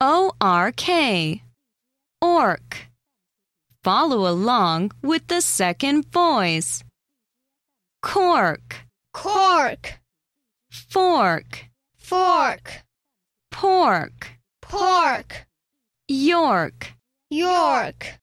O R K. orc. Follow along with the second voice. Cork, cork, fork, fork, pork, pork, York. York.